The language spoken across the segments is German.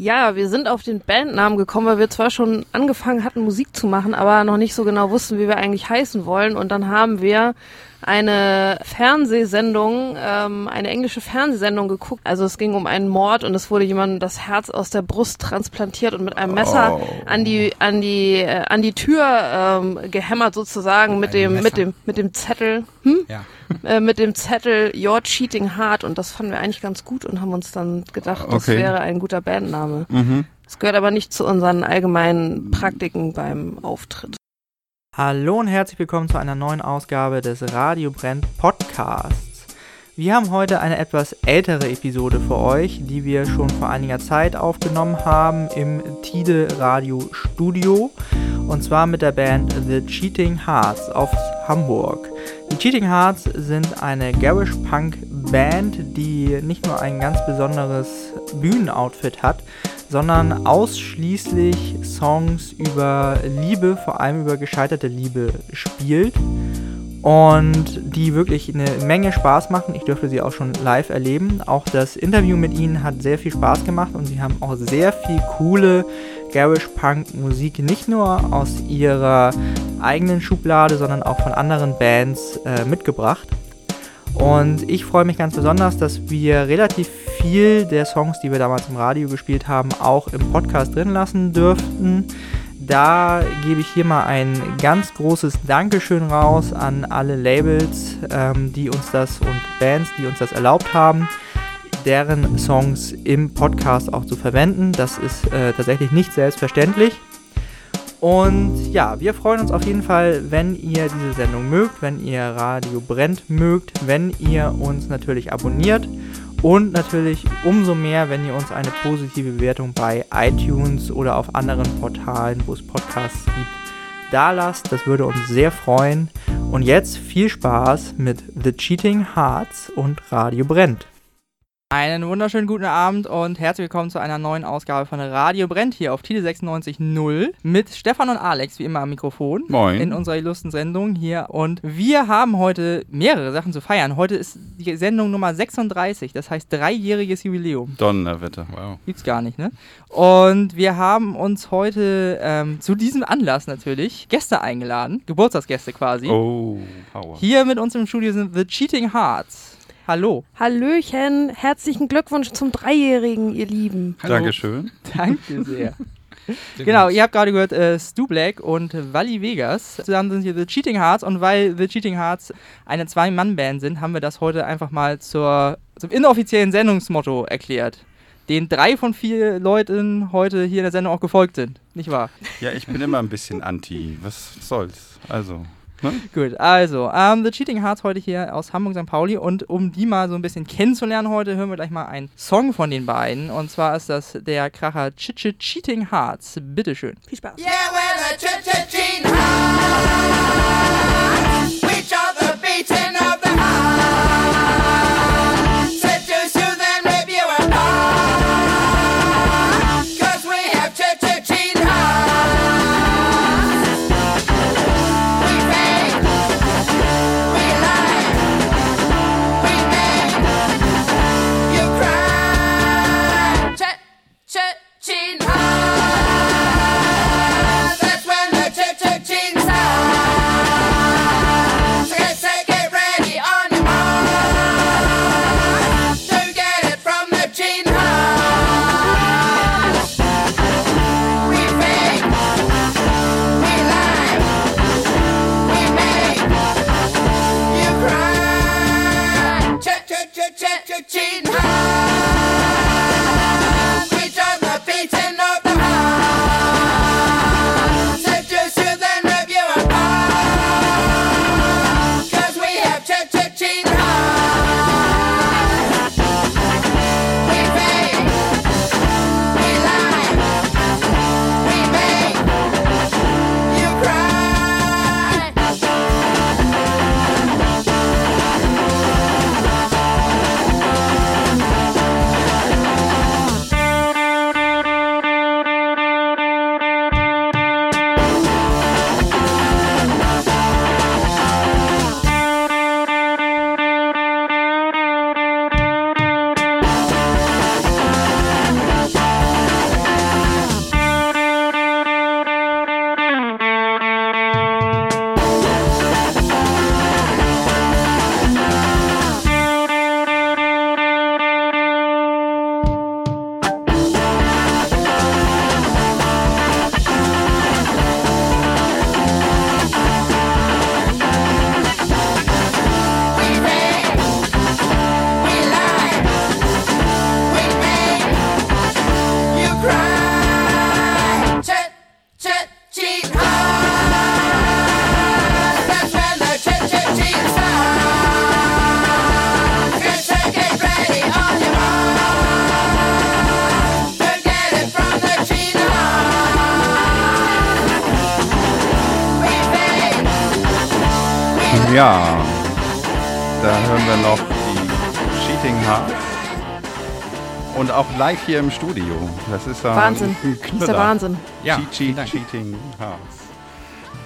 Ja, wir sind auf den Bandnamen gekommen, weil wir zwar schon angefangen hatten, Musik zu machen, aber noch nicht so genau wussten, wie wir eigentlich heißen wollen. Und dann haben wir eine Fernsehsendung, ähm, eine englische Fernsehsendung geguckt. Also es ging um einen Mord und es wurde jemandem das Herz aus der Brust transplantiert und mit einem Messer Oh. an die an die äh, an die Tür ähm, gehämmert sozusagen mit dem Messer. mit dem mit dem Zettel. Hm? Ja. äh, mit dem Zettel You're Cheating Hard und das fanden wir eigentlich ganz gut und haben uns dann gedacht, das Okay. wäre ein guter Bandname. Mhm. Es gehört aber nicht zu unseren allgemeinen Praktiken beim Auftritt. Hallo und herzlich willkommen zu einer neuen Ausgabe des Radio Brennt Podcasts. Wir haben heute eine etwas ältere Episode für euch, die wir schon vor einiger Zeit aufgenommen haben im Tide Radio Studio und zwar mit der Band The Cheating Hearts aus Hamburg. Die Cheating Hearts sind eine Garish Punk Band, die nicht nur ein ganz besonderes Bühnenoutfit hat, sondern ausschließlich Songs über Liebe, vor allem über gescheiterte Liebe spielt und die wirklich eine Menge Spaß machen. Ich durfte sie auch schon live erleben. Auch das Interview mit ihnen hat sehr viel Spaß gemacht und sie haben auch sehr viel coole Garish Punk Musik nicht nur aus ihrer eigenen Schublade, sondern auch von anderen Bands äh, mitgebracht. Und ich freue mich ganz besonders, dass wir relativ viel der Songs, die wir damals im Radio gespielt haben, auch im Podcast drin lassen dürften. Da gebe ich hier mal ein ganz großes Dankeschön raus an alle Labels, ähm, die uns das und Bands, die uns das erlaubt haben, deren Songs im Podcast auch zu verwenden. Das ist äh, tatsächlich nicht selbstverständlich. Und ja, wir freuen uns auf jeden Fall, wenn ihr diese Sendung mögt, wenn ihr Radio Brennt mögt, wenn ihr uns natürlich abonniert und natürlich umso mehr, wenn ihr uns eine positive Bewertung bei iTunes oder auf anderen Portalen, wo es Podcasts gibt, da lasst. Das würde uns sehr freuen. Und jetzt viel Spaß mit The Cheating Hearts und Radio Brennt. Einen wunderschönen guten Abend und herzlich willkommen zu einer neuen Ausgabe von Radio Brennt hier auf Tide 96.0 mit Stefan und Alex wie immer am Mikrofon Moin. in unserer illustren Sendung hier und wir haben heute mehrere Sachen zu feiern. Heute ist die Sendung Nummer 36, das heißt dreijähriges Jubiläum. Donnerwetter. Wow. Gibt's gar nicht, ne? Und wir haben uns heute ähm, zu diesem Anlass natürlich Gäste eingeladen, Geburtstagsgäste quasi. Oh, Power. Hier mit uns im Studio sind The Cheating Hearts. Hallo. Hallöchen, herzlichen Glückwunsch zum Dreijährigen, ihr Lieben. Hallo. Dankeschön. Danke sehr. Sehr genau, gut. ihr habt gerade gehört, äh, Stu Black und Wally Vegas. Zusammen sind hier The Cheating Hearts und weil The Cheating Hearts eine Zwei-Mann-Band sind, haben wir das heute einfach mal zur, zum inoffiziellen Sendungsmotto erklärt. Den drei von vier Leuten heute hier in der Sendung auch gefolgt sind. Nicht wahr? Ja, ich bin immer ein bisschen anti. Was soll's? Also, ne? Gut, also, ähm, The Cheating Hearts heute hier aus Hamburg St. Pauli und um die mal so ein bisschen kennenzulernen heute, hören wir gleich mal einen Song von den beiden und zwar ist das der Kracher Ch -Ch Cheating Hearts. Bitteschön. Viel Spaß. Yeah, we're the ch-ch-ching hearts. Live hier im Studio. Das ist ja Wahnsinn. ein Das ist der. Wahnsinn. Ja, Cheat, vielen Cheat, Dank. Cheating Hearts.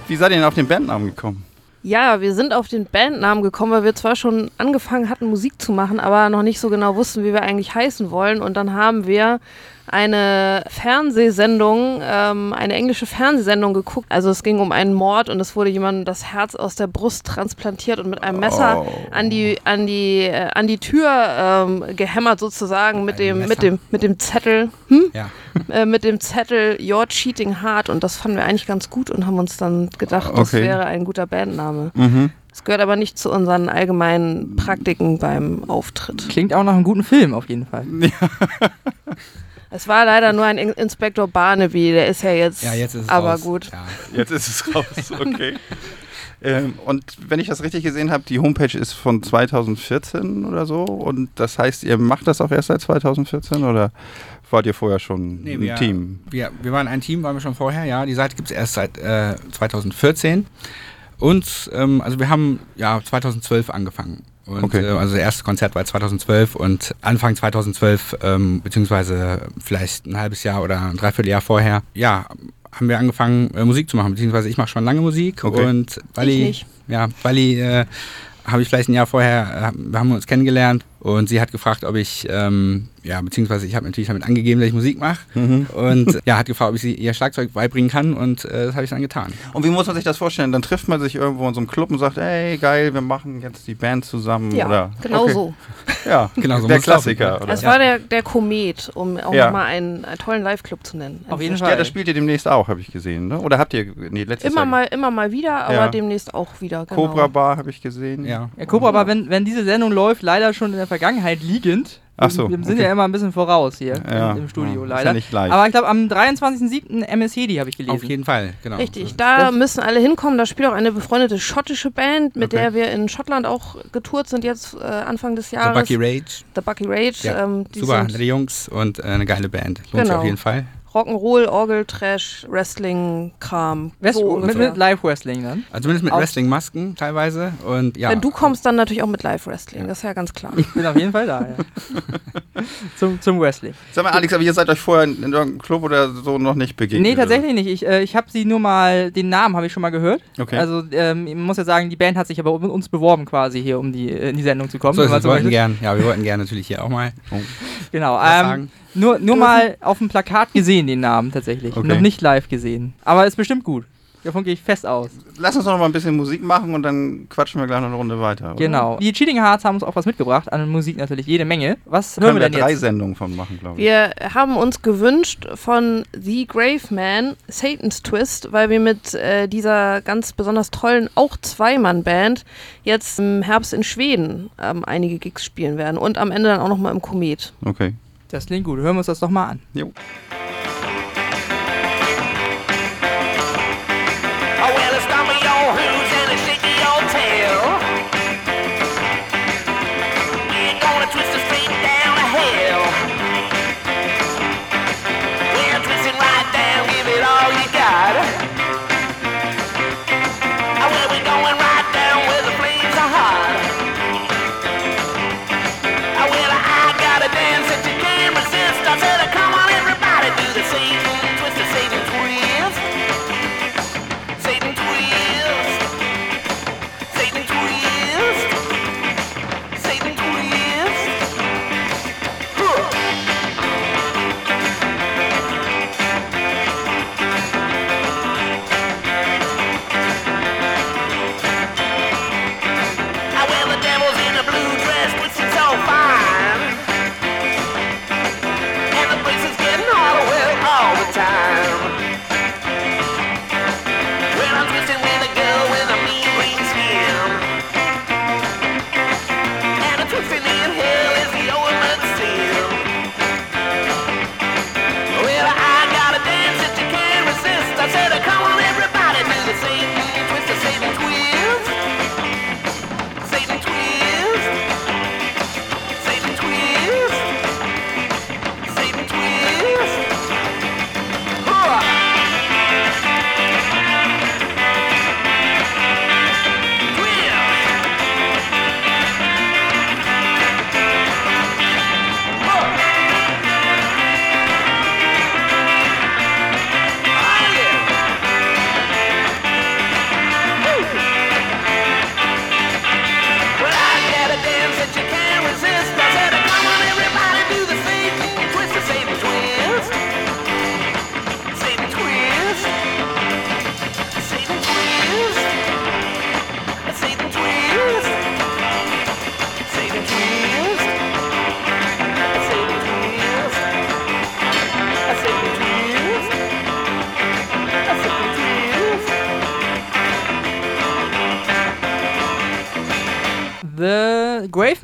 Wie seid ihr denn auf den Bandnamen gekommen? Ja, wir sind auf den Bandnamen gekommen, weil wir zwar schon angefangen hatten, Musik zu machen, aber noch nicht so genau wussten, wie wir eigentlich heißen wollen. Und dann haben wir eine Fernsehsendung, ähm, eine englische Fernsehsendung geguckt. Also es ging um einen Mord und es wurde jemandem das Herz aus der Brust transplantiert und mit einem Messer Oh. an die an die äh, an die Tür ähm, gehämmert sozusagen mit Ein dem Messer? mit dem mit dem Zettel. Hm? Ja. äh, mit dem Zettel You're Cheating Hard und das fanden wir eigentlich ganz gut und haben uns dann gedacht, das Okay. wäre ein guter Bandname. Mhm. Es gehört aber nicht zu unseren allgemeinen Praktiken beim Auftritt. Klingt auch nach einem guten Film auf jeden Fall. Es war leider nur ein In Inspektor Barnaby, der ist ja jetzt, Ja, jetzt ist es aber raus. gut. Ja. Jetzt ist es raus, okay. ähm, und wenn ich das richtig gesehen habe, die Homepage ist von 2014 oder so. Und das heißt, ihr macht das auch erst seit 2014 oder wart ihr vorher schon Nee, ein wir, Team? Wir, wir waren ein Team, waren wir schon vorher, ja. Die Seite gibt es erst seit äh, 2014. Und ähm, also wir haben ja 2012 angefangen. Und, Okay. äh, also das erste Konzert war 2012 und Anfang 2012, ähm, beziehungsweise vielleicht ein halbes Jahr oder ein Dreivierteljahr vorher, ja, haben wir angefangen, äh, Musik zu machen. Beziehungsweise ich mache schon lange Musik Okay. und Wally, Ich nicht. ja, Wally äh, habe ich vielleicht ein Jahr vorher, äh, wir haben uns kennengelernt und sie hat gefragt, ob ich, ähm, ja, beziehungsweise ich habe natürlich damit angegeben, dass ich Musik mache Mhm. und ja, hat gefragt, ob ich sie ihr Schlagzeug beibringen kann und äh, das habe ich dann getan. Und wie muss man sich das vorstellen? Dann trifft man sich irgendwo in so einem Club und sagt, ey, geil, wir machen jetzt die Band zusammen. Ja, oder? genau okay. so. Ja, Genau so der Klassiker. Oder? Es war der, der Komet, um auch Ja. nochmal einen, einen tollen Live-Club zu nennen. Auf jeden Ein- Fall. Ja, das spielt ihr demnächst auch, habe ich gesehen. Ne? Oder habt ihr, nee, letztes Immer Jahr. mal, immer mal wieder, aber Ja. demnächst auch wieder. Genau. Cobra Bar habe ich gesehen. Ja. Ja, Cobra, aber wenn, wenn diese Sendung läuft, leider schon in der Vergangenheit liegend. Ach so, Wir sind okay. ja immer ein bisschen voraus hier Ja, im, im Studio, ja, ist leider. ja nicht live. Aber ich glaube, am 23.07. MS Hedi habe ich gelesen. Auf jeden Fall, genau. Richtig, da müssen alle hinkommen. Da spielt auch eine befreundete schottische Band, mit Okay. der wir in Schottland auch getourt sind jetzt äh, Anfang des The Jahres. Bucky Rage, The Bucky Rage. Ja, ähm, die super, sind Jungs und äh, eine geile Band. Lohnt sich Genau. auf jeden Fall. Rock'n'Roll, Orgel, Trash, Wrestling, Kram. West so mit, mit Live-Wrestling dann. Also zumindest mit Wrestling-Masken teilweise und ja. Wenn du kommst, dann natürlich auch mit Live-Wrestling, das ist ja ganz klar. Ich bin auf jeden Fall da, ja. zum, zum Wrestling. Sag mal, Alex, aber ihr seid euch vorher in irgendeinem Club oder so noch nicht begegnet? Nee, tatsächlich nicht. Ich, äh, ich habe sie nur mal, den Namen habe ich schon mal gehört. Okay. Also, ähm, ich muss ja sagen, die Band hat sich aber um uns beworben quasi hier, um die, in die Sendung zu kommen. so wir wollten möchte. gern, ja, wir wollten gerne natürlich hier auch mal Genau. was Ähm, sagen. Nur nur mal auf dem Plakat gesehen, den Namen tatsächlich. Okay. Noch nicht live gesehen. Aber ist bestimmt gut. Davon gehe ich fest aus. Lass uns doch noch mal ein bisschen Musik machen und dann quatschen wir gleich noch eine Runde weiter. Oder? Genau. Die Cheating Hearts haben uns auch was mitgebracht. An Musik natürlich jede Menge. Was Da hören können wir wir denn drei jetzt? Sendungen von machen, glaube ich. Wir haben uns gewünscht von The Grave Man Satan's Twist, weil wir mit äh, dieser ganz besonders tollen, auch Zweimann-Band jetzt im Herbst in Schweden ähm, einige Gigs spielen werden und am Ende dann auch nochmal im Komet. Okay. Das klingt gut. Hören wir uns das doch mal an. Jo.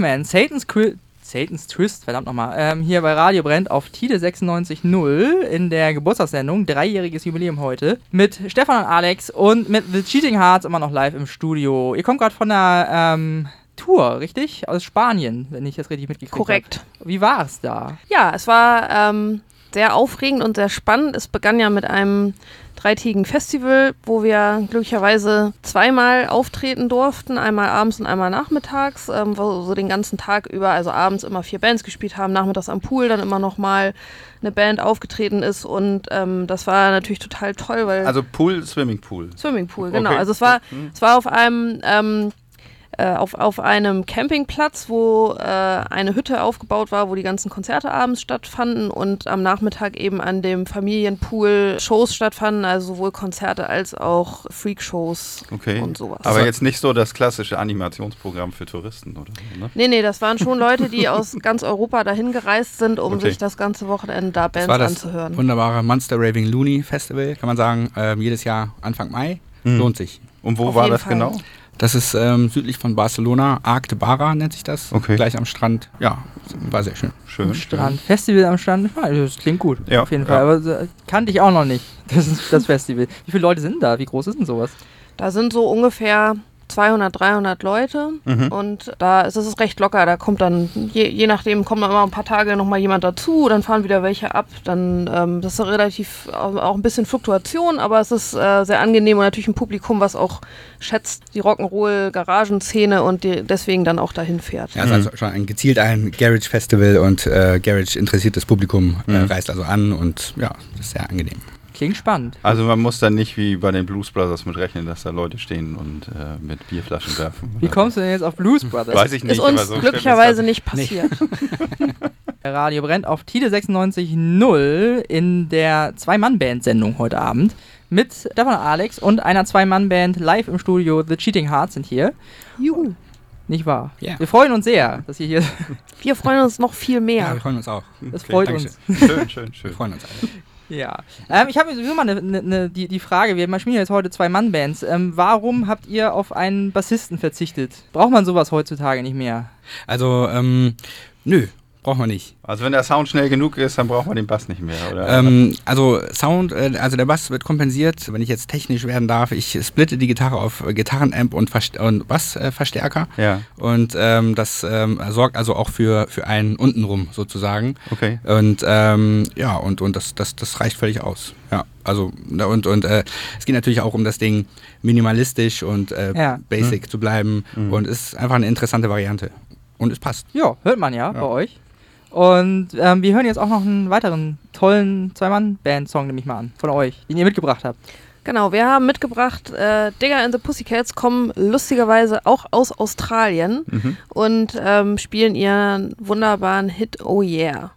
Graveman, Satan's, Qu Satan's Twist, verdammt nochmal, ähm, hier bei Radio Brennt auf Tide 96.0 in der Geburtstagssendung, dreijähriges Jubiläum heute, mit Stefan und Alex und mit The Cheating Hearts immer noch live im Studio. Ihr kommt gerade von der ähm, Tour, richtig? Aus Spanien, wenn ich das richtig mitgekriegt habe. Korrekt. Wie war es da? Ja, es war ähm, sehr aufregend und sehr spannend. Es begann ja mit einem dreitägigen Festival, wo wir glücklicherweise zweimal auftreten durften, einmal abends und einmal nachmittags, ähm, wo so den ganzen Tag über, also abends immer vier Bands gespielt haben, nachmittags am Pool dann immer noch mal eine Band aufgetreten ist und ähm, das war natürlich total toll, weil Also Pool, Swimmingpool. Swimmingpool, genau. Okay. Also es war, Mhm. es war auf einem ähm, äh, auf, auf einem Campingplatz, wo äh, eine Hütte aufgebaut war, wo die ganzen Konzerte abends stattfanden und am Nachmittag eben an dem Familienpool Shows stattfanden, also sowohl Konzerte als auch Freakshows Okay. und sowas. Aber jetzt nicht so das klassische Animationsprogramm für Touristen oder so, ne? Nee, nee, das waren schon Leute, die aus ganz Europa dahin gereist sind, um Okay. sich das ganze Wochenende da Das Bands war das anzuhören. wunderbare Monster Raving Looney Festival, kann man sagen, ähm, jedes Jahr Anfang Mai. Mhm. Lohnt sich. Und wo Auf war das Fall. genau? Das ist ähm, südlich von Barcelona, Arc de Barra nennt sich das. Okay. Gleich am Strand. Ja, war sehr schön. Schön. Am Strand. Festival am Strand, ja, das klingt gut. Ja, auf jeden ja. Fall. Aber äh, kannte ich auch noch nicht, das, ist das Festival. Wie viele Leute sind da? Wie groß ist denn sowas? Da sind so ungefähr 200, 300 Leute Mhm. und da ist es recht locker. Da kommt dann, je, je nachdem, kommt dann immer ein paar Tage nochmal jemand dazu, dann fahren wieder welche ab. Dann ähm, das ist relativ auch, auch ein bisschen Fluktuation, aber es ist äh, sehr angenehm und natürlich ein Publikum, was auch schätzt die Rock'n'Roll-Garagenszene und die deswegen dann auch dahin fährt. Ja, es ist also schon ein gezielt ein Garage Festival und äh, Garage interessiertes Publikum äh, Mhm. reist also an und ja, das ist sehr angenehm. Klingt spannend. Also man muss dann nicht wie bei den Blues Brothers mit rechnen, dass da Leute stehen und äh, mit Bierflaschen werfen. Wie kommst du denn jetzt auf Blues Brothers? Weiß ich nicht. Ist aber uns so glücklicherweise nicht passiert. Radio brennt auf Tide 96.0 in der Zwei-Mann-Band-Sendung heute Abend. Mit Stefan Alex und einer Zwei-Mann-Band live im Studio. The Cheating Hearts sind hier. Juhu. Nicht wahr? Ja. Wir freuen uns sehr, dass ihr hier Wir freuen uns noch viel Ja, mehr. wir freuen uns auch. Das Okay, freut Dankeschön. uns. Schön, schön, Wir schön. freuen uns alle. Ja. Ähm, ich habe sowieso mal ne, ne, ne, die, die Frage, wir spielen jetzt heute Zwei-Mann-Bands. Ähm, warum habt ihr auf einen Bassisten verzichtet? Braucht man sowas heutzutage nicht mehr? Also, ähm, nö, braucht man nicht. Also wenn der Sound schnell genug ist, dann braucht man den Bass nicht mehr, oder? Ähm, also Sound, äh, also der Bass wird kompensiert, wenn ich jetzt technisch werden darf. Ich splitte die Gitarre auf äh, Gitarrenamp und, Verst und Bassverstärker. ja, Und ähm, das ähm, sorgt also auch für, für einen untenrum sozusagen. okay. Und ähm, ja, und, und das, das, das reicht völlig aus. Ja, also na, und, und äh, es geht natürlich auch um das Ding minimalistisch und äh, Ja. basic zu bleiben. Mhm. Und es ist einfach eine interessante Variante. Und es passt. Ja, hört man ja, bei euch. Und ähm, wir hören jetzt auch noch einen weiteren tollen Zwei-Mann-Band-Song, nehme ich mal an, von euch, den ihr mitgebracht habt. Genau, wir haben mitgebracht, äh, Digger and the Pussycats kommen lustigerweise auch aus Australien Mhm. und ähm, spielen ihren wunderbaren Hit Oh Yeah.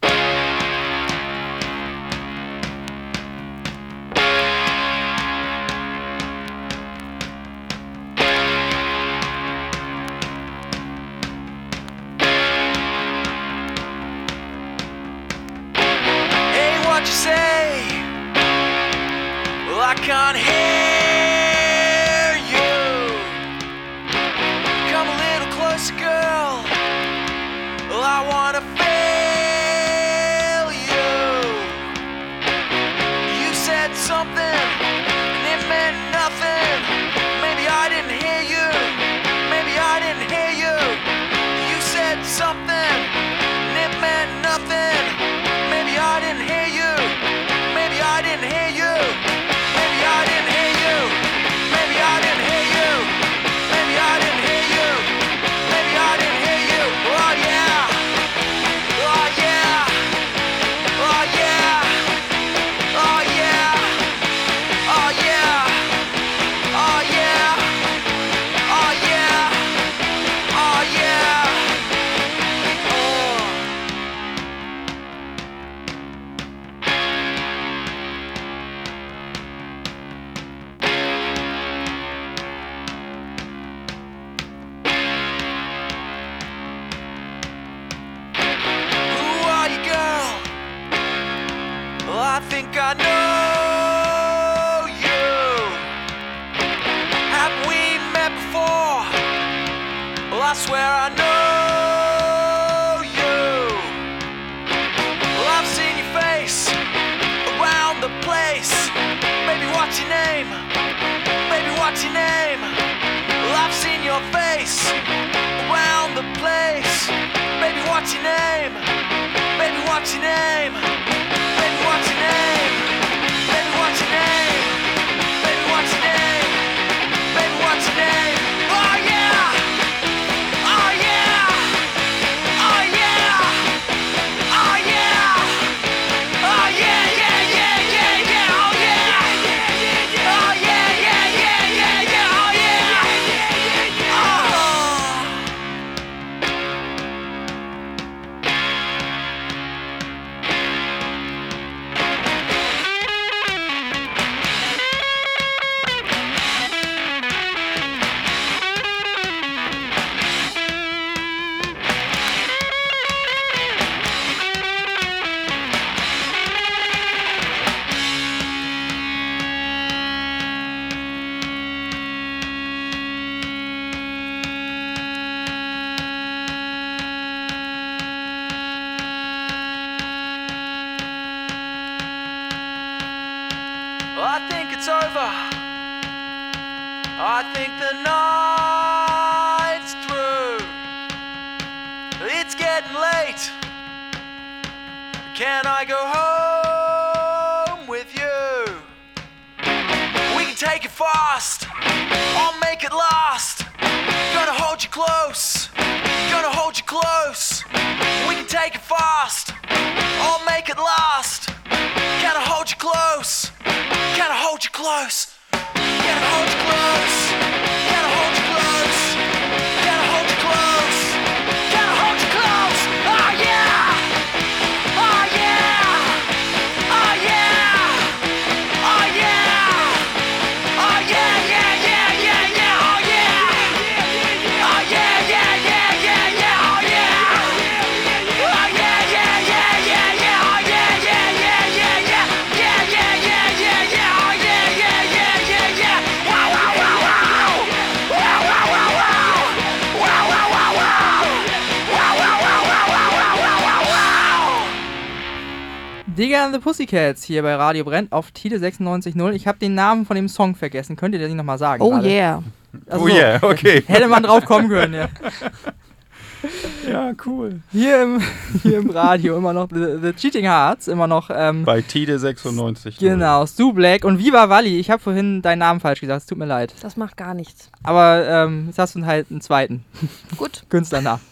What's your name? Baby, what's your name? Close. Gonna hold you close. We can take it fast. I'll make it last. I hold you close? I hold you close? Digger and the Pussycats hier bei Radio Brennt auf Tide 96.0. Ich habe den Namen von dem Song vergessen. Könnt ihr den nochmal sagen? Oh gerade? yeah. Also oh so, yeah, okay. Hätte man drauf kommen können, ja. Ja, cool. Hier im, hier im Radio immer noch The, the Cheating Hearts, immer noch. Ähm, Bei Tide 96. genau, Stu Black und Viva Wally. Ich habe vorhin deinen Namen falsch gesagt, es tut mir leid. Das macht gar nichts. Aber ähm, jetzt hast du halt einen zweiten Gut. Künstlernamen.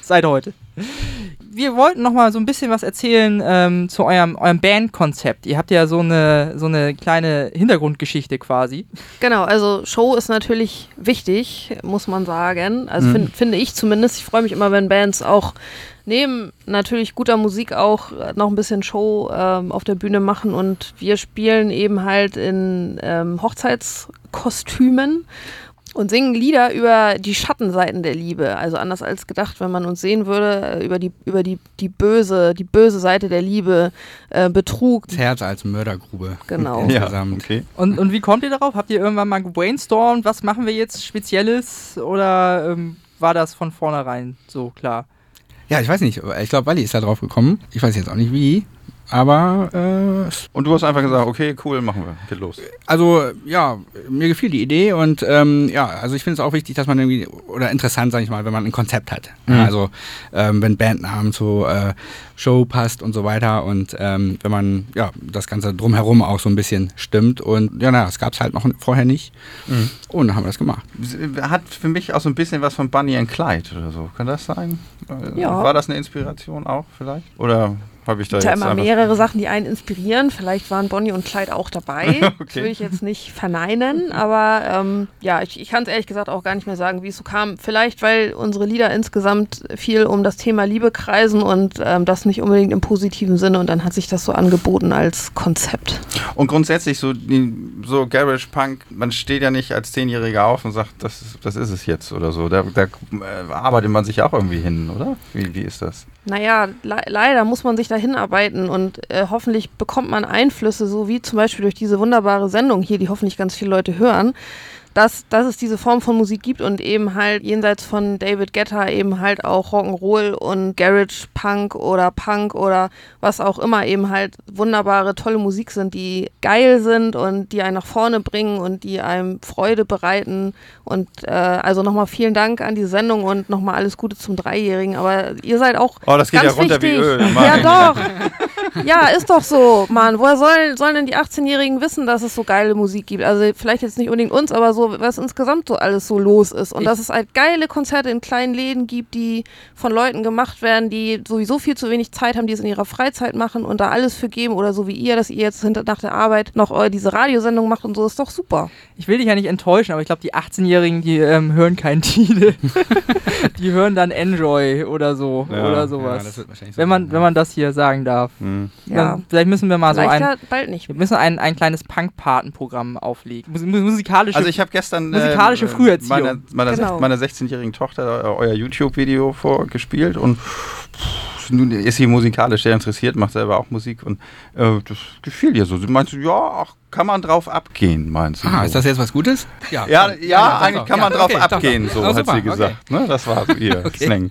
Seit heute. Wir wollten noch mal so ein bisschen was erzählen ähm, zu eurem, eurem Bandkonzept. Ihr habt ja so eine, so eine kleine Hintergrundgeschichte quasi. Genau, also Show ist natürlich wichtig, muss man sagen. Also Mhm. fin finde ich zumindest. Ich freue mich immer, wenn Bands auch neben natürlich guter Musik auch noch ein bisschen Show ähm, auf der Bühne machen. Und wir spielen eben halt in ähm, Hochzeitskostümen und singen Lieder über die Schattenseiten der Liebe. Also anders als gedacht, wenn man uns sehen würde, äh, über die, über die, die böse, die böse Seite der Liebe, äh, Betrug. Das Herz als Mördergrube. Genau. Ja, Insgesamt. okay. Und, und wie kommt ihr darauf? Habt ihr irgendwann mal gebrainstormt? Was machen wir jetzt Spezielles? Oder ähm, war das von vornherein so klar? Ja, ich weiß nicht. Ich glaube, Wally ist da drauf gekommen. Ich weiß jetzt auch nicht wie. Aber, äh, es- Und du hast einfach gesagt, okay, cool, machen wir. Geht los. also, ja, mir gefiel die Idee und ähm, ja, also ich finde es auch wichtig, dass man irgendwie, oder interessant, sage ich mal, wenn man ein Konzept hat. Mhm. Ja, also, ähm, wenn Bandnamen zur äh, Show passt und so weiter und ähm, wenn man, ja, das Ganze drumherum auch so ein bisschen stimmt und ja, na, das gab es halt noch vorher nicht. Mhm. Und dann haben wir das gemacht. Hat für mich auch so ein bisschen was von Bunny and Clyde oder so. Kann das sein? Äh, Ja. War das eine Inspiration auch vielleicht? Oder habe ich da gibt ja jetzt immer mehrere Sachen, die einen inspirieren. Vielleicht waren Bonnie und Clyde auch dabei. Das Okay. würde ich jetzt nicht verneinen, aber ähm, ja, ich, ich kann es ehrlich gesagt auch gar nicht mehr sagen, wie es so kam. Vielleicht, weil unsere Lieder insgesamt viel um das Thema Liebe kreisen und ähm, das nicht unbedingt im positiven Sinne und dann hat sich das so angeboten als Konzept. Und grundsätzlich so, so Garage Punk, man steht ja nicht als Zehnjähriger auf und sagt, das, ist- das ist es jetzt oder so. Da, da äh, arbeitet man sich auch irgendwie hin, oder? Wie, wie ist das? Naja, le leider muss man sich da hinarbeiten und äh, hoffentlich bekommt man Einflüsse, so wie zum Beispiel durch diese wunderbare Sendung hier, die hoffentlich ganz viele Leute hören, dass, dass es diese Form von Musik gibt und eben halt jenseits von David Guetta eben halt auch Rock'n'Roll und Garage Punk oder Punk oder was auch immer eben halt wunderbare, tolle Musik sind, die geil sind und die einen nach vorne bringen und die einem Freude bereiten. Und äh, also nochmal vielen Dank an die Sendung und nochmal alles Gute zum Dreijährigen. Aber ihr seid auch Oh, das geht ganz ja runter wie wichtig. Öl. Ja, doch. Ja, ist doch so, Mann. Woher sollen, sollen denn die 18-Jährigen wissen, dass es so geile Musik gibt? Also vielleicht jetzt nicht unbedingt uns, aber so, was insgesamt so alles so los ist. Und Ich- dass es halt geile Konzerte in kleinen Läden gibt, die von Leuten gemacht werden, die sowieso viel zu wenig Zeit haben, die es in ihrer Freizeit machen und da alles für geben. Oder so wie ihr, dass ihr jetzt hinter, nach der Arbeit noch äh, diese Radiosendung macht und so, ist doch super. Ich will dich ja nicht enttäuschen, aber ich glaube, die 18-Jährigen, die ähm, hören kein Tide. die hören dann Enjoy oder so Ja. oder Ja, sowas. das wird wahrscheinlich so wenn man, sein, wenn man das hier sagen darf. Hm. Ja. Vielleicht müssen wir mal so Vielleicht ein, ja bald nicht. wir müssen ein, ein kleines Punk-Paten-Programm auflegen. Mus musikalische. Also ich habe gestern Musikalische äh, Früherziehung. meiner, meiner, Genau. meiner 16-jährigen Tochter äh, euer YouTube-Video vorgespielt und nun ist sie musikalisch sehr interessiert, macht selber auch Musik und äh, das gefiel ihr so. Sie meinte, ja, ach, kann man drauf abgehen, meint sie. Ah, so. ist das jetzt was Gutes? Ja, ja, doch, eigentlich doch. kann Ja, man drauf okay, abgehen, so Oh, hat super, sie gesagt. Ne, das war so ihr Okay. Slang.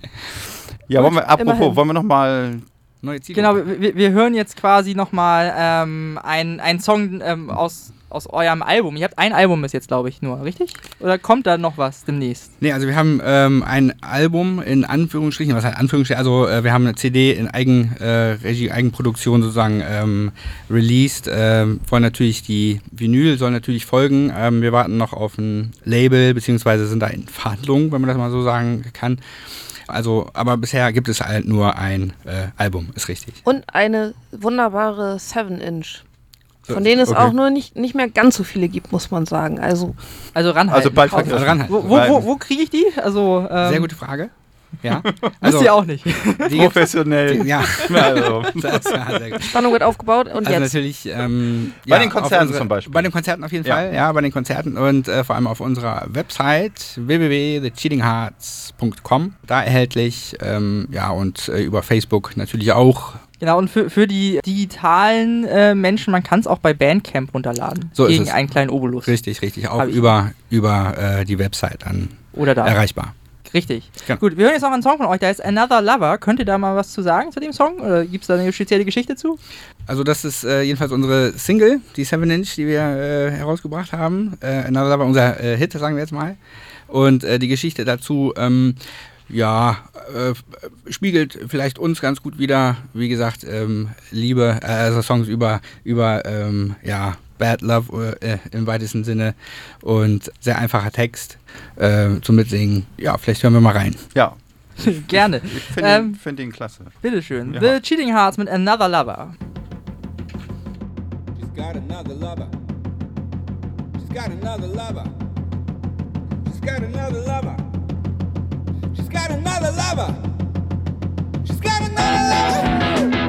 Ja, wollen wir, apropos, immerhin. wollen wir noch mal Neue Ziele. Genau, wir, wir hören jetzt quasi nochmal ähm, einen Song ähm, aus, aus eurem Album. Ihr habt ein Album bis jetzt, glaube ich, nur, richtig? Oder kommt da noch was demnächst? Nee, also wir haben ähm, ein Album in Anführungsstrichen, was heißt Anführungsstrichen, also äh, wir haben eine CD in Eigenregie, äh, Eigenproduktion sozusagen ähm, released. Ähm, wollen natürlich die Vinyl soll natürlich folgen. Ähm, wir warten noch auf ein Label, beziehungsweise sind da in Verhandlungen, wenn man das mal so sagen kann. Also, aber bisher gibt es halt nur ein äh, Album, ist richtig. Und eine wunderbare 7-Inch. So, Von denen es okay. auch nur nicht, nicht mehr ganz so viele gibt, muss man sagen. Also Also ranhalten. also bald. Also ranhalten. wo wo, wo, wo kriege ich die? Also, ähm, Sehr gute Frage. Ja. Wisst ihr auch nicht. professionell. die, ja. Also, Das, ja. Spannung wird aufgebaut und Also jetzt. natürlich ähm, Bei ja, den Konzerten zum Beispiel. Bei den Konzerten auf jeden Ja. Fall, ja, bei den Konzerten und äh, vor allem auf unserer Website www.thecheatinghearts.com. Da erhältlich, ähm, ja, und äh, über Facebook natürlich auch. Genau, und für, für die digitalen äh, Menschen, man kann es auch bei Bandcamp runterladen. So ist gegen es. einen kleinen Obolus. Richtig, richtig, auch Hab ich. über, über äh, die Website dann Oder da. erreichbar. Richtig. Genau. Gut, wir hören jetzt noch einen Song von euch, der ist Another Lover. Könnt ihr da mal was zu sagen zu dem Song? Oder gibt es da eine spezielle Geschichte zu? Also das ist äh, jedenfalls unsere Single, die 7 Inch, die wir äh, herausgebracht haben. Äh, Another Lover, unser äh, Hit, sagen wir jetzt mal. Und äh, die Geschichte dazu, ähm, ja, äh, spiegelt vielleicht uns ganz gut wieder. Wie gesagt, ähm, Liebe, äh, also Songs über, über ähm, ja, Bad Love äh, im weitesten Sinne und sehr einfacher Text äh, zum Mitsingen. Ja, vielleicht hören wir mal rein. ja, Gerne. ich finde Ähm, ihn, find ihn klasse. Bitteschön. Ja. The Cheating Hearts mit Another Lover. She's got another lover. She's got another lover. She's got another lover. She's got another lover. She's got another lover.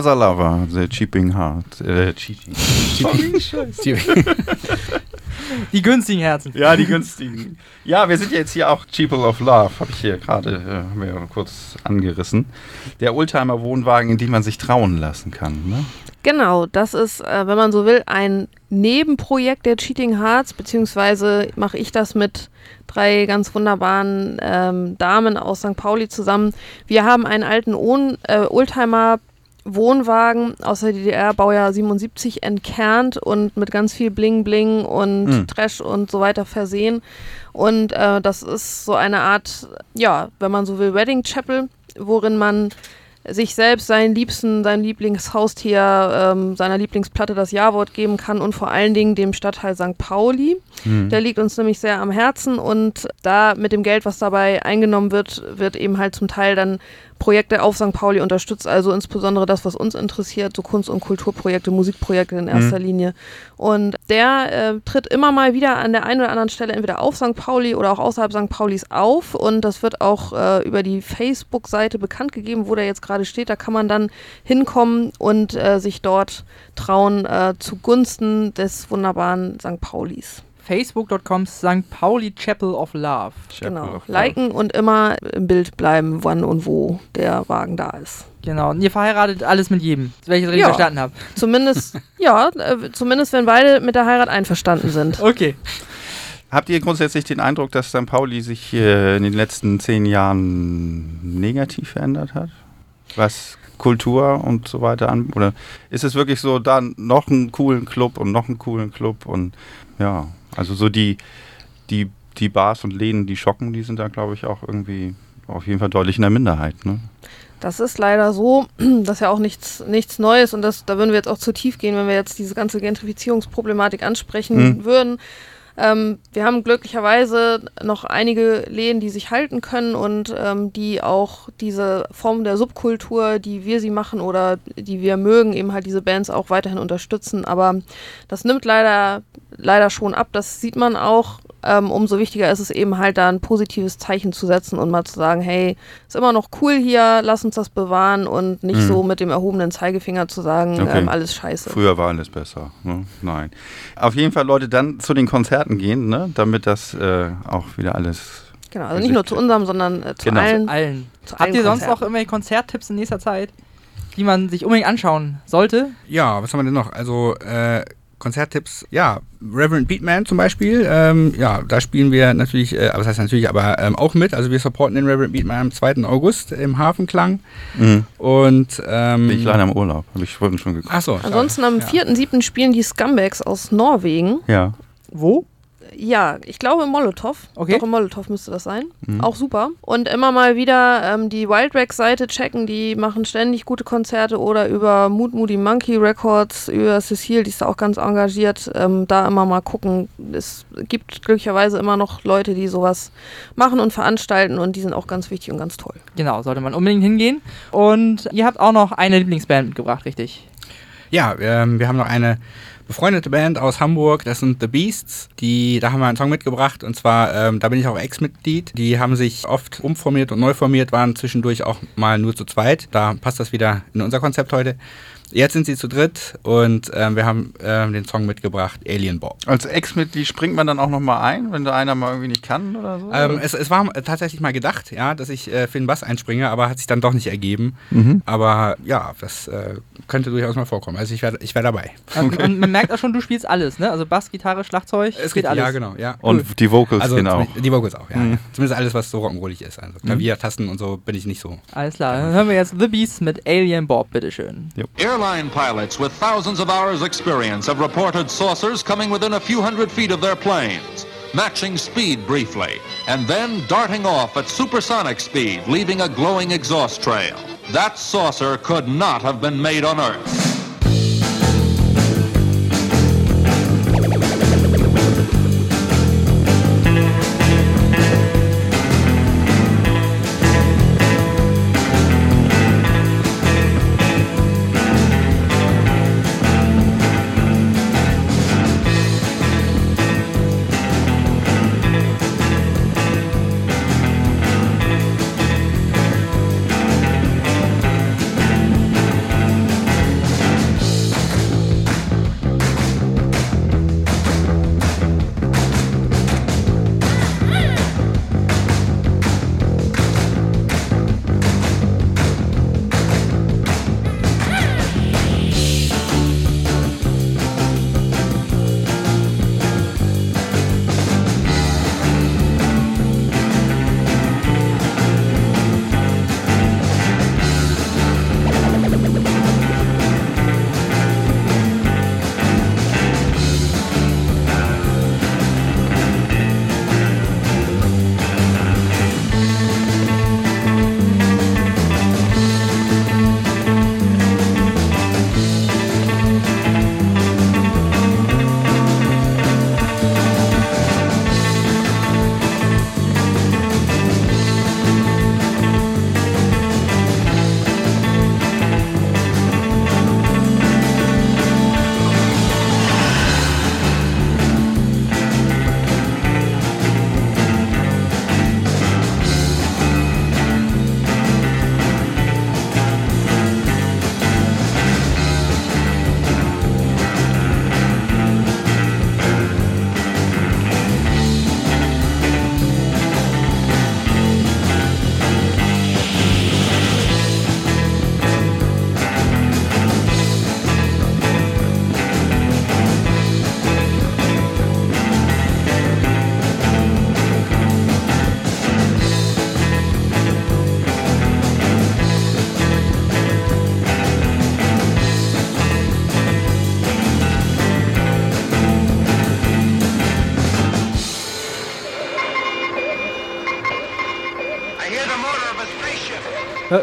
Another Lover, The Cheaping Heart. Äh, cheating. Die günstigen Herzen. Ja, die günstigen. Ja, wir sind jetzt hier auch Cheaple of Love, habe ich hier gerade äh, haben wir ja kurz angerissen. Der Oldtimer-Wohnwagen, in dem man sich trauen lassen kann. Ne? Genau, das ist, äh, wenn man so will, ein Nebenprojekt der Cheating Hearts, beziehungsweise mache ich das mit drei ganz wunderbaren ähm, Damen aus St. Pauli zusammen. Wir haben einen alten äh, Oldtimer Wohnwagen aus der DDR, Baujahr 77, entkernt und mit ganz viel Bling Bling und Mhm. Trash und so weiter versehen. Und äh, das ist so eine Art, ja, wenn man so will, Wedding Chapel, worin man sich selbst seinen Liebsten, sein Lieblingshaustier, ähm, seiner Lieblingsplatte das Ja-Wort geben kann und vor allen Dingen dem Stadtteil St. Pauli. Der liegt uns nämlich sehr am Herzen und da mit dem Geld, was dabei eingenommen wird, wird eben halt zum Teil dann Projekte auf St. Pauli unterstützt, also insbesondere das, was uns interessiert, so Kunst- und Kulturprojekte, Musikprojekte in erster Linie. Und der äh, tritt immer mal wieder an der einen oder anderen Stelle entweder auf St. Pauli oder auch außerhalb St. Paulis auf und das wird auch äh, über die Facebook-Seite bekannt gegeben, wo der jetzt gerade steht. Da kann man dann hinkommen und äh, sich dort trauen äh, zugunsten des wunderbaren St. Paulis. Facebook.com St. Pauli Chapel of Love. Chapel Genau. of Love. Liken und immer im Bild bleiben, wann und wo der Wagen da ist. Genau. Und ihr verheiratet alles mit jedem, wenn ich es richtig Ja. verstanden habe. Zumindest, ja, äh, zumindest wenn beide mit der Heirat einverstanden sind. Okay. Habt ihr grundsätzlich den Eindruck, dass St. Pauli sich äh, in den letzten zehn Jahren negativ verändert hat? Was Kultur und so weiter an? Oder ist es wirklich so, da noch einen coolen Club und noch einen coolen Club und ja, also so die, die, die Bars und Läden, die schocken, die sind da, glaube ich, auch irgendwie auf jeden Fall deutlich in der Minderheit. Ne? Das ist leider so, das ist ja auch nichts, nichts Neues und das, da würden wir jetzt auch zu tief gehen, wenn wir jetzt diese ganze Gentrifizierungsproblematik ansprechen Mhm. würden. Ähm, wir haben glücklicherweise noch einige Läden, die sich halten können und ähm, die auch diese Form der Subkultur, die wir sie machen oder die wir mögen, eben halt diese Bands auch weiterhin unterstützen. Aber das nimmt leider, leider schon ab. Das sieht man auch. Ähm, umso wichtiger ist es eben halt da ein positives Zeichen zu setzen und mal zu sagen, hey, ist immer noch cool hier, lass uns das bewahren und nicht Mhm. so mit dem erhobenen Zeigefinger zu sagen, Okay. ähm, alles scheiße. Früher war alles besser. Ne? Nein. Auf jeden Fall, Leute, dann zu den Konzerten gehen, ne? damit das äh, auch wieder alles. Genau, also nicht nur zu unserem, sondern äh, zu Genau. allen. Allen. Zu Habt allen ihr sonst noch irgendwelche Konzerttipps in nächster Zeit, die man sich unbedingt anschauen sollte? Ja, was haben wir denn noch? Also äh, Konzerttipps, ja, Reverend Beatman zum Beispiel, ähm, ja, da spielen wir natürlich, äh, was heißt natürlich, aber ähm, auch mit, also wir supporten den Reverend Beatman am 2. August im Hafenklang Mhm. und ähm, Bin ich leider im Urlaub, habe ich vorhin schon geguckt. Ach so. Ansonsten am ja. 4.7. spielen die Scumbags aus Norwegen. Ja. Wo? Ja, ich glaube Molotow. Okay. Doch im Molotow müsste das sein. Mhm. Auch super. Und immer mal wieder ähm, die Wildrack-Seite checken. Die machen ständig gute Konzerte oder über Mood Moody Monkey Records, über Cecile, die ist da auch ganz engagiert. Ähm, da immer mal gucken. Es gibt glücklicherweise immer noch Leute, die sowas machen und veranstalten und die sind auch ganz wichtig und ganz toll. Genau, sollte man unbedingt hingehen. Und ihr habt auch noch eine Lieblingsband mitgebracht, richtig? Ja, ähm, wir haben noch eine befreundete Band aus Hamburg, das sind The Beasts. Die, da haben wir einen Song mitgebracht und zwar, ähm, da bin ich auch Ex-Mitglied. Die haben sich oft umformiert und neu formiert, waren zwischendurch auch mal nur zu zweit. Da passt das wieder in unser Konzept heute. Jetzt sind sie zu dritt und ähm, wir haben ähm, den Song mitgebracht, Alien Bob. Als Ex-Mitglied springt man dann auch nochmal ein, wenn da einer mal irgendwie nicht kann oder so? Ähm, es, es war äh, tatsächlich mal gedacht, ja, dass ich äh, für den Bass einspringe, aber hat sich dann doch nicht ergeben. Mhm. Aber ja, das äh, könnte durchaus mal vorkommen. Also ich wäre ich wär dabei. Und, und man merkt auch schon, du spielst alles, ne? Also Bass, Gitarre, Schlagzeug, Es geht alles. Ja, genau, ja. Und die Vocals Also genau. die Vocals auch, ja. Mhm. ja. Zumindest alles, was so rock'n'rollig ist. Also Klavier, Tasten und so bin ich nicht so. Alles klar, dann hören wir jetzt The Beast mit Alien Bob, bitteschön. Airline pilots with thousands of hours' experience have reported saucers coming within a few hundred feet of their planes, matching speed briefly, and then darting off at supersonic speed, leaving a glowing exhaust trail. That saucer could not have been made on Earth.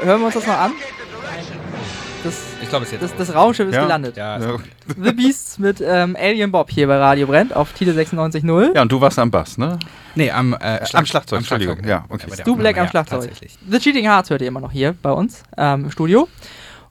Hören wir uns das mal an? Das, Ich glaube, es jetzt. das, das Raumschiff ist Ja. gelandet. ja, Ja. The Beasts mit ähm, Alien Bob hier bei Radio Brennt auf Tide 96.0. ja, und du warst am Bass, ne? Nee, am, äh, Am Schlagzeug, Entschuldigung. Ja, okay. Stu Black am Schlagzeug. Tatsächlich. The Cheating Hearts hört ihr immer noch hier bei uns ähm, im Studio.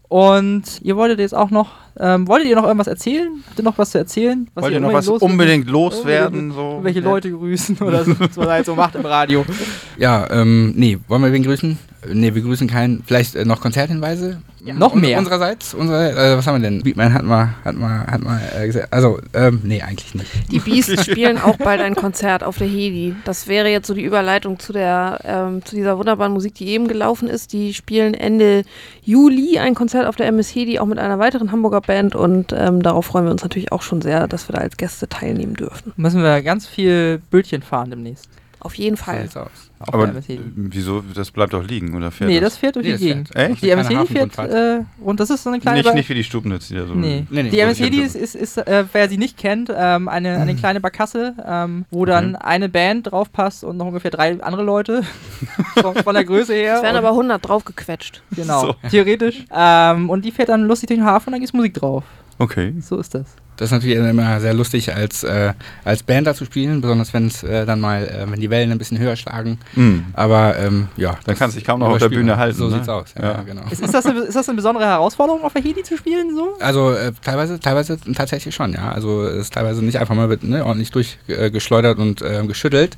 Und ihr wolltet jetzt auch noch, ähm, wolltet ihr noch irgendwas erzählen? Habt ihr noch was zu erzählen? Was Wollt ihr noch was loswerden- unbedingt loswerden? So? Irgendwelche Leute grüßen oder so, was man halt so macht im Radio. Ja, ähm, nee, wollen wir wen grüßen? Nee, wir grüßen keinen. Vielleicht äh, noch Konzerthinweise? Noch Un- mehr. Unsererseits? Unsere, äh, was haben wir denn? Beatman hat mal, hat mal, hat mal äh, gesagt. Also, ähm, nee, eigentlich nicht. Die Beasts spielen auch bald ein Konzert auf der Hedi. Das wäre jetzt so die Überleitung zu der ähm, zu dieser wunderbaren Musik, die eben gelaufen ist. Die spielen Ende Juli ein Konzert auf der MS Hedi, auch mit einer weiteren Hamburger Band und ähm, darauf freuen wir uns natürlich auch schon sehr, dass wir da als Gäste teilnehmen dürfen. Müssen wir ganz viel Bötchen fahren demnächst. Auf jeden So Fall. aus. Auf Aber äh, wieso? Das bleibt doch liegen, oder fährt Nee, das fährt durch Nee, die das Gegend. Echt? Die MS Keine Hedi fährt äh, und das ist so eine kleine Nicht, Ba- nicht wie die Stubnitz, die da so. Nee. Nee, nee, die muss MS ich Hedi nicht ist, ist, ist äh, wer sie nicht kennt, ähm, eine, eine kleine Barkasse, ähm, wo dann eine Band draufpasst und noch ungefähr drei andere Leute von, von der Größe her. Es werden aber 100 draufgequetscht. genau, So. theoretisch. Ähm, und die fährt dann lustig durch den Hafen und dann gibt's Musik drauf. Okay. So ist das. Das ist natürlich immer sehr lustig, als, äh, als Band da zu spielen, besonders wenn es äh, dann mal, äh, wenn die Wellen ein bisschen höher schlagen. Mhm. Aber ähm, ja. Dann das kannst du dich kaum noch auf der Bühne halten, So ne? sieht's aus, ja, Ja. genau. Ist, ist, das eine, ist das eine besondere Herausforderung, auf der Hedi zu spielen? So? Also äh, teilweise, teilweise tatsächlich schon, ja. Also es ist teilweise nicht einfach mal wird, ne, ordentlich durchgeschleudert und äh, geschüttelt.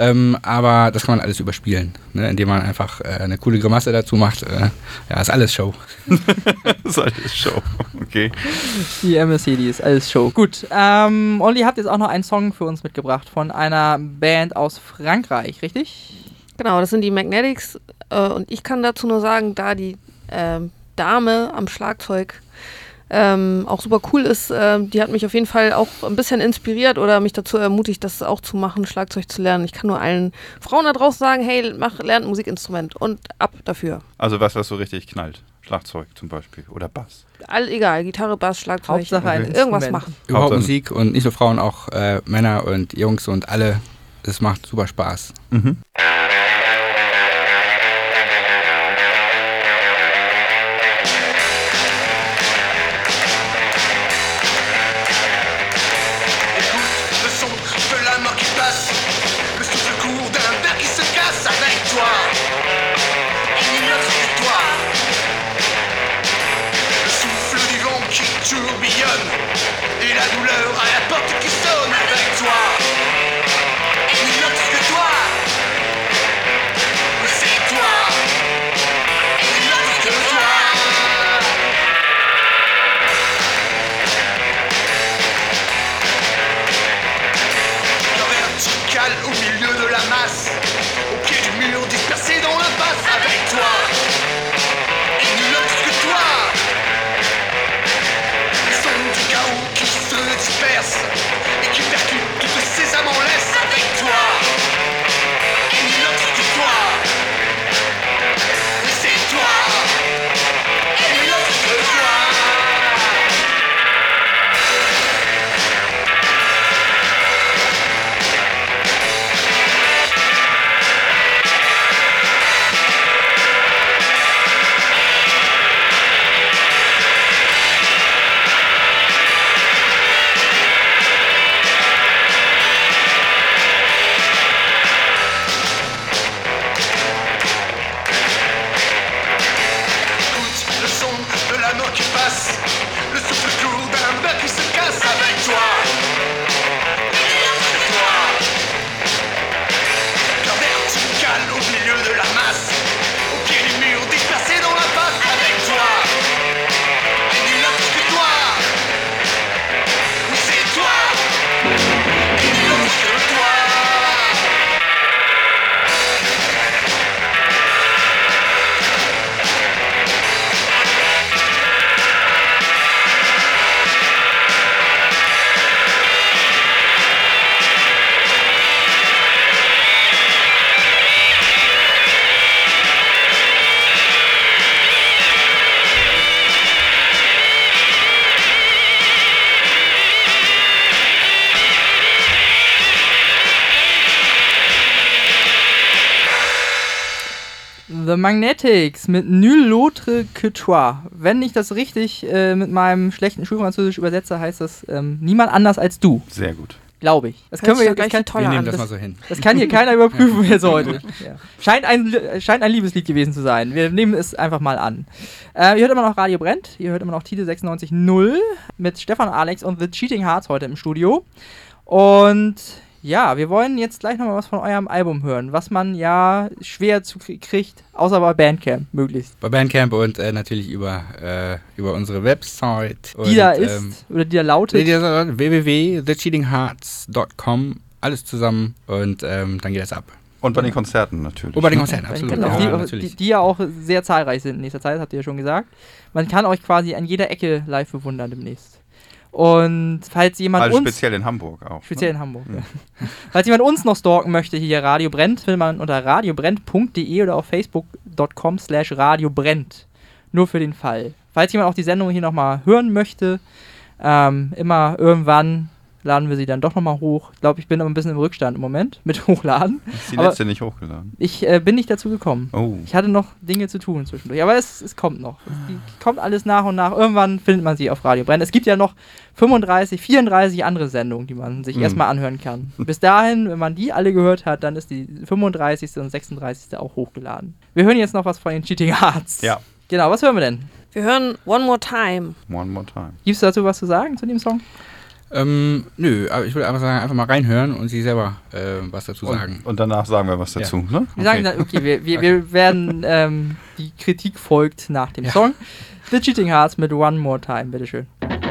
Ähm, aber das kann man alles überspielen, ne, indem man einfach äh, eine coole Grimasse dazu macht. Äh, ja, ist alles Show. Ist alles Show. Okay. Die MS Hedi ist alles Show. Gut, ähm, Olli hat jetzt auch noch einen Song für uns mitgebracht von einer Band aus Frankreich, richtig? Genau, das sind die Magnetics. Äh, und ich kann dazu nur sagen, da die ähm, Dame am Schlagzeug ähm, auch super cool ist, ähm, die hat mich auf jeden Fall auch ein bisschen inspiriert oder mich dazu ermutigt, das auch zu machen, Schlagzeug zu lernen. Ich kann nur allen Frauen da draußen sagen, hey, mach, lernt ein Musikinstrument und ab dafür. Also was, was so richtig knallt. Schlagzeug zum Beispiel. Oder Bass. All egal, Gitarre, Bass, Schlagzeug, Hauptsache ein irgendwas Instrument. machen. Überhaupt Hauptsache- Musik und nicht nur Frauen, auch äh, Männer und Jungs und alle. Es macht super Spaß. Mhm. Magnetics mit Nul l'autre que toi. Wenn ich das richtig äh, mit meinem schlechten Schulfranzösisch übersetze, heißt das ähm, niemand anders als du, Sehr gut. glaube ich. Das Hört können wir doch gleich kann, toller Wir nehmen an. das Das- mal so hin. das kann hier keiner überprüfen jetzt heute. Ja. Scheint, ein, scheint ein Liebeslied gewesen zu sein. Wir nehmen es einfach mal an. Äh, ihr hört immer noch Radio Brennt. Ihr hört immer noch Tide 96.0 mit Stefan Alex und The Cheating Hearts heute im Studio. Und ja, wir wollen jetzt gleich nochmal was von eurem Album hören, was man ja schwer zu krie- kriegt, außer bei Bandcamp möglichst. Bei Bandcamp und äh, natürlich über, äh, über unsere Website. Die und, da ist, ähm, oder die da lautet. die da- www.thecheatinghearts.com. Alles zusammen und ähm, dann geht das ab. Und bei den Konzerten natürlich. Und bei den Konzerten, absolut. auch Ja, die, natürlich. die, die ja auch sehr zahlreich sind in nächster Zeit, habt ihr ja schon gesagt. Man kann euch quasi an jeder Ecke live bewundern demnächst. Und falls jemand also uns speziell in Hamburg auch. Speziell ne? in Hamburg. Ja. Falls jemand uns noch stalken möchte, hier Radio Brennt, findet man unter radiobrennt.de oder auf facebook.com slash radiobrennt. Nur für den Fall. Falls jemand auch die Sendung hier nochmal hören möchte, ähm, immer irgendwann laden wir sie dann doch nochmal hoch. Ich glaube, ich bin aber ein bisschen im Rückstand im Moment mit Hochladen. Ist die Aber- letzte nicht hochgeladen. Ich äh, bin nicht dazu gekommen. Oh. Ich hatte noch Dinge zu tun zwischendurch. Aber es, es kommt noch. Es die, kommt alles nach und nach. Irgendwann findet man sie auf Radio Brenn. Es gibt ja noch 35, 34 andere Sendungen, die man sich Mhm. erstmal anhören kann. Bis dahin, wenn man die alle gehört hat, dann ist die 35. und 36. auch hochgeladen. Wir hören jetzt noch was von den Cheating Hearts. Ja. Genau, was hören wir denn? Wir hören One More Time. One more time. Gibt's dazu was zu sagen zu dem Song? Ähm, nö, aber ich würde einfach sagen, einfach mal reinhören und sie selber äh, was dazu sagen. Und, und danach sagen wir was Ja. dazu. Ne? Wir sagen dann, okay, wir, wir, wir werden, ähm, die Kritik folgt nach dem Song. The Cheating Hearts mit One More Time, bitteschön. One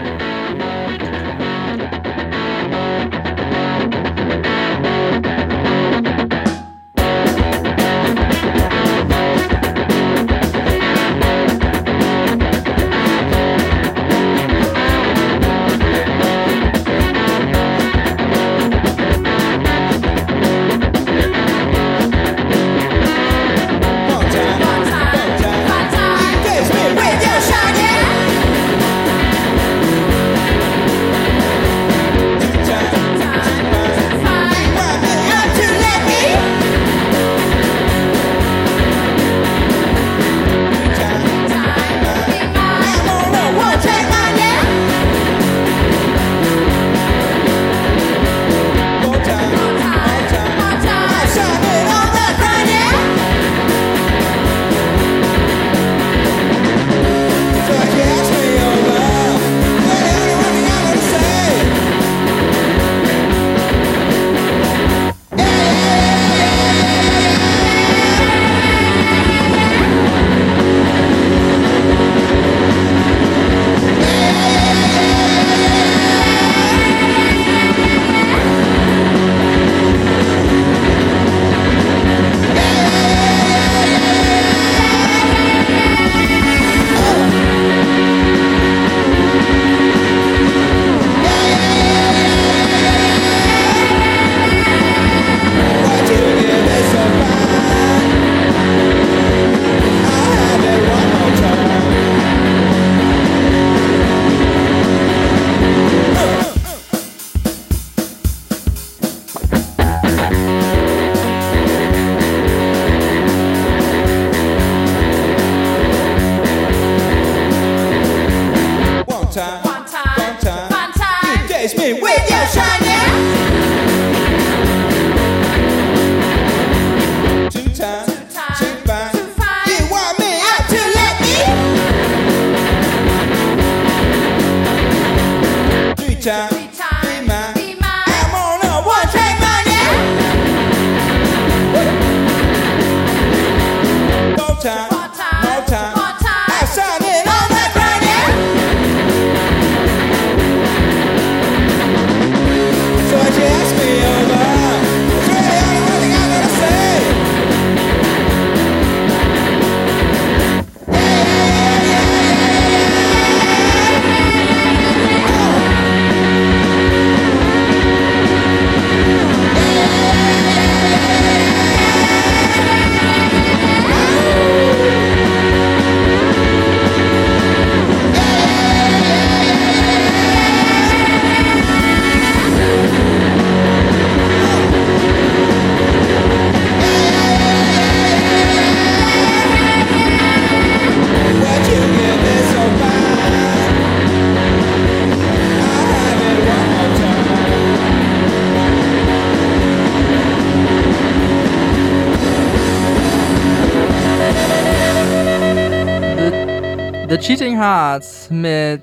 Cheating Hearts mit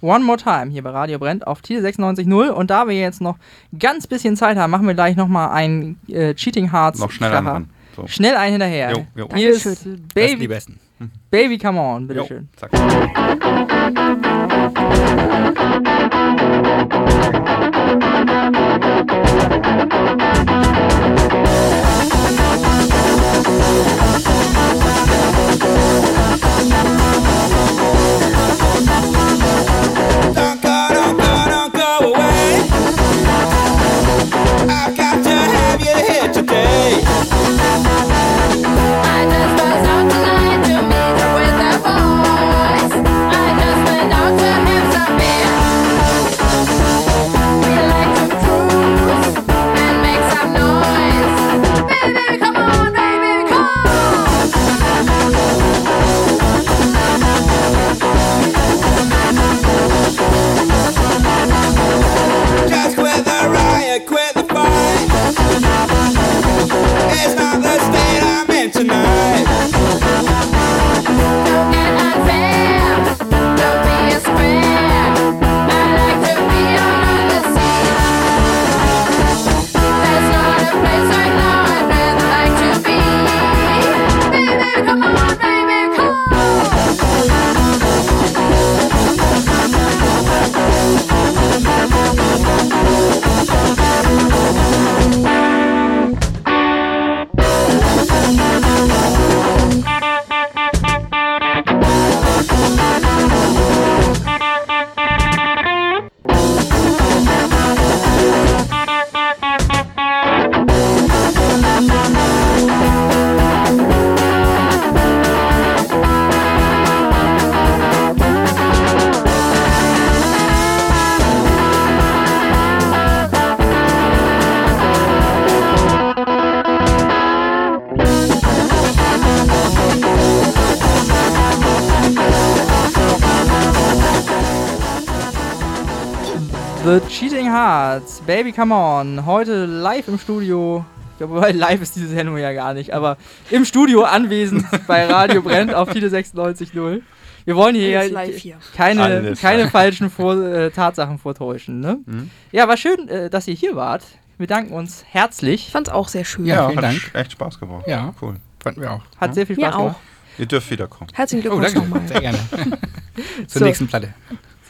One More Time hier bei Radio Brennt auf Titel 96.0 und da wir jetzt noch ganz bisschen Zeit haben, machen wir gleich nochmal einen äh, Cheating Hearts Noch schneller Kracher. ran. So. Schnell einen hinterher. Jo, jo. Hier ist die Baby, Besten. Baby Come On, bitteschön. zack. Baby Come On, heute live im Studio. Ich glaube, weil live ist diese Sendung ja gar nicht, aber im Studio anwesend bei Radio Brennt auf Titel 96.0 Wir wollen hier, ja hier. keine, keine falschen Vor äh, Tatsachen vortäuschen. Ne? Mhm. Ja, war schön, äh, dass ihr hier wart. Wir danken uns herzlich. Ich fand's auch sehr schön. Ja, Ja, vielen hat Dank. echt Spaß gemacht. Ja. Cool. Fanden wir auch. Hat sehr viel Spaß Mir auch. gemacht. Ihr dürft wiederkommen. Herzlichen Oh, Glückwunsch danke. nochmal. Sehr gerne. Zur So. nächsten Platte.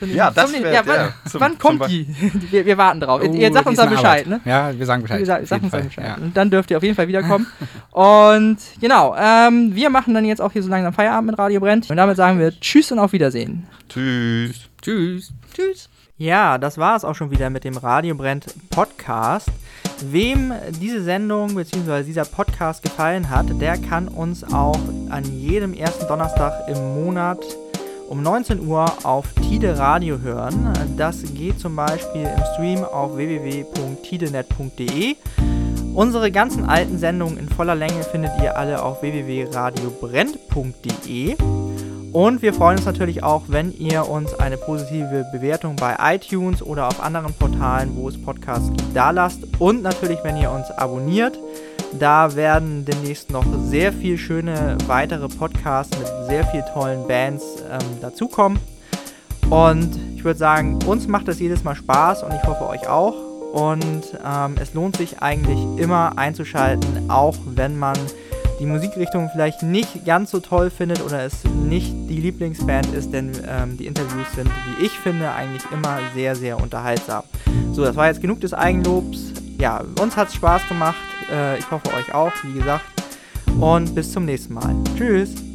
Ja, das wär- ja, wann, ja, zum- wann kommt die? wir, wir warten drauf. ihr, Oh, ihr sagt die uns dann Bescheid, ne? Ja, wir sagen Bescheid. Wir sagen jeden uns dann. Bescheid. Ja. Und dann dürft ihr auf jeden Fall wiederkommen. und genau, ähm, wir machen dann jetzt auch hier so langsam Feierabend mit Radio Brennt. Und damit sagen wir Tschüss und auf Wiedersehen. Tschüss. Tschüss. Tschüss. Ja, das war es auch schon wieder mit dem Radio Brennt Podcast. Wem diese Sendung bzw. dieser Podcast gefallen hat, der kann uns auch an jedem ersten Donnerstag im Monat um 19 Uhr auf Tide Radio hören. Das geht zum Beispiel im Stream auf www.tidenet.de. Unsere ganzen alten Sendungen in voller Länge findet ihr alle auf www.radiobrennt.de. Und wir freuen uns natürlich auch, wenn ihr uns eine positive Bewertung bei iTunes oder auf anderen Portalen, wo es Podcasts gibt, da lasst. Und natürlich, wenn ihr uns abonniert. Da werden demnächst noch sehr viel schöne weitere Podcasts mit sehr viel tollen Bands ähm, dazukommen. Und ich würde sagen, uns macht das jedes Mal Spaß und ich hoffe euch auch. Und ähm, es lohnt sich eigentlich immer einzuschalten, auch wenn man die Musikrichtung vielleicht nicht ganz so toll findet oder es nicht die Lieblingsband ist, denn ähm, die Interviews sind, wie ich finde, eigentlich immer sehr, sehr unterhaltsam. So, das war jetzt genug des Eigenlobs. Ja, uns hat es Spaß gemacht. Äh, ich hoffe euch auch, wie gesagt. Und bis zum nächsten Mal. Tschüss.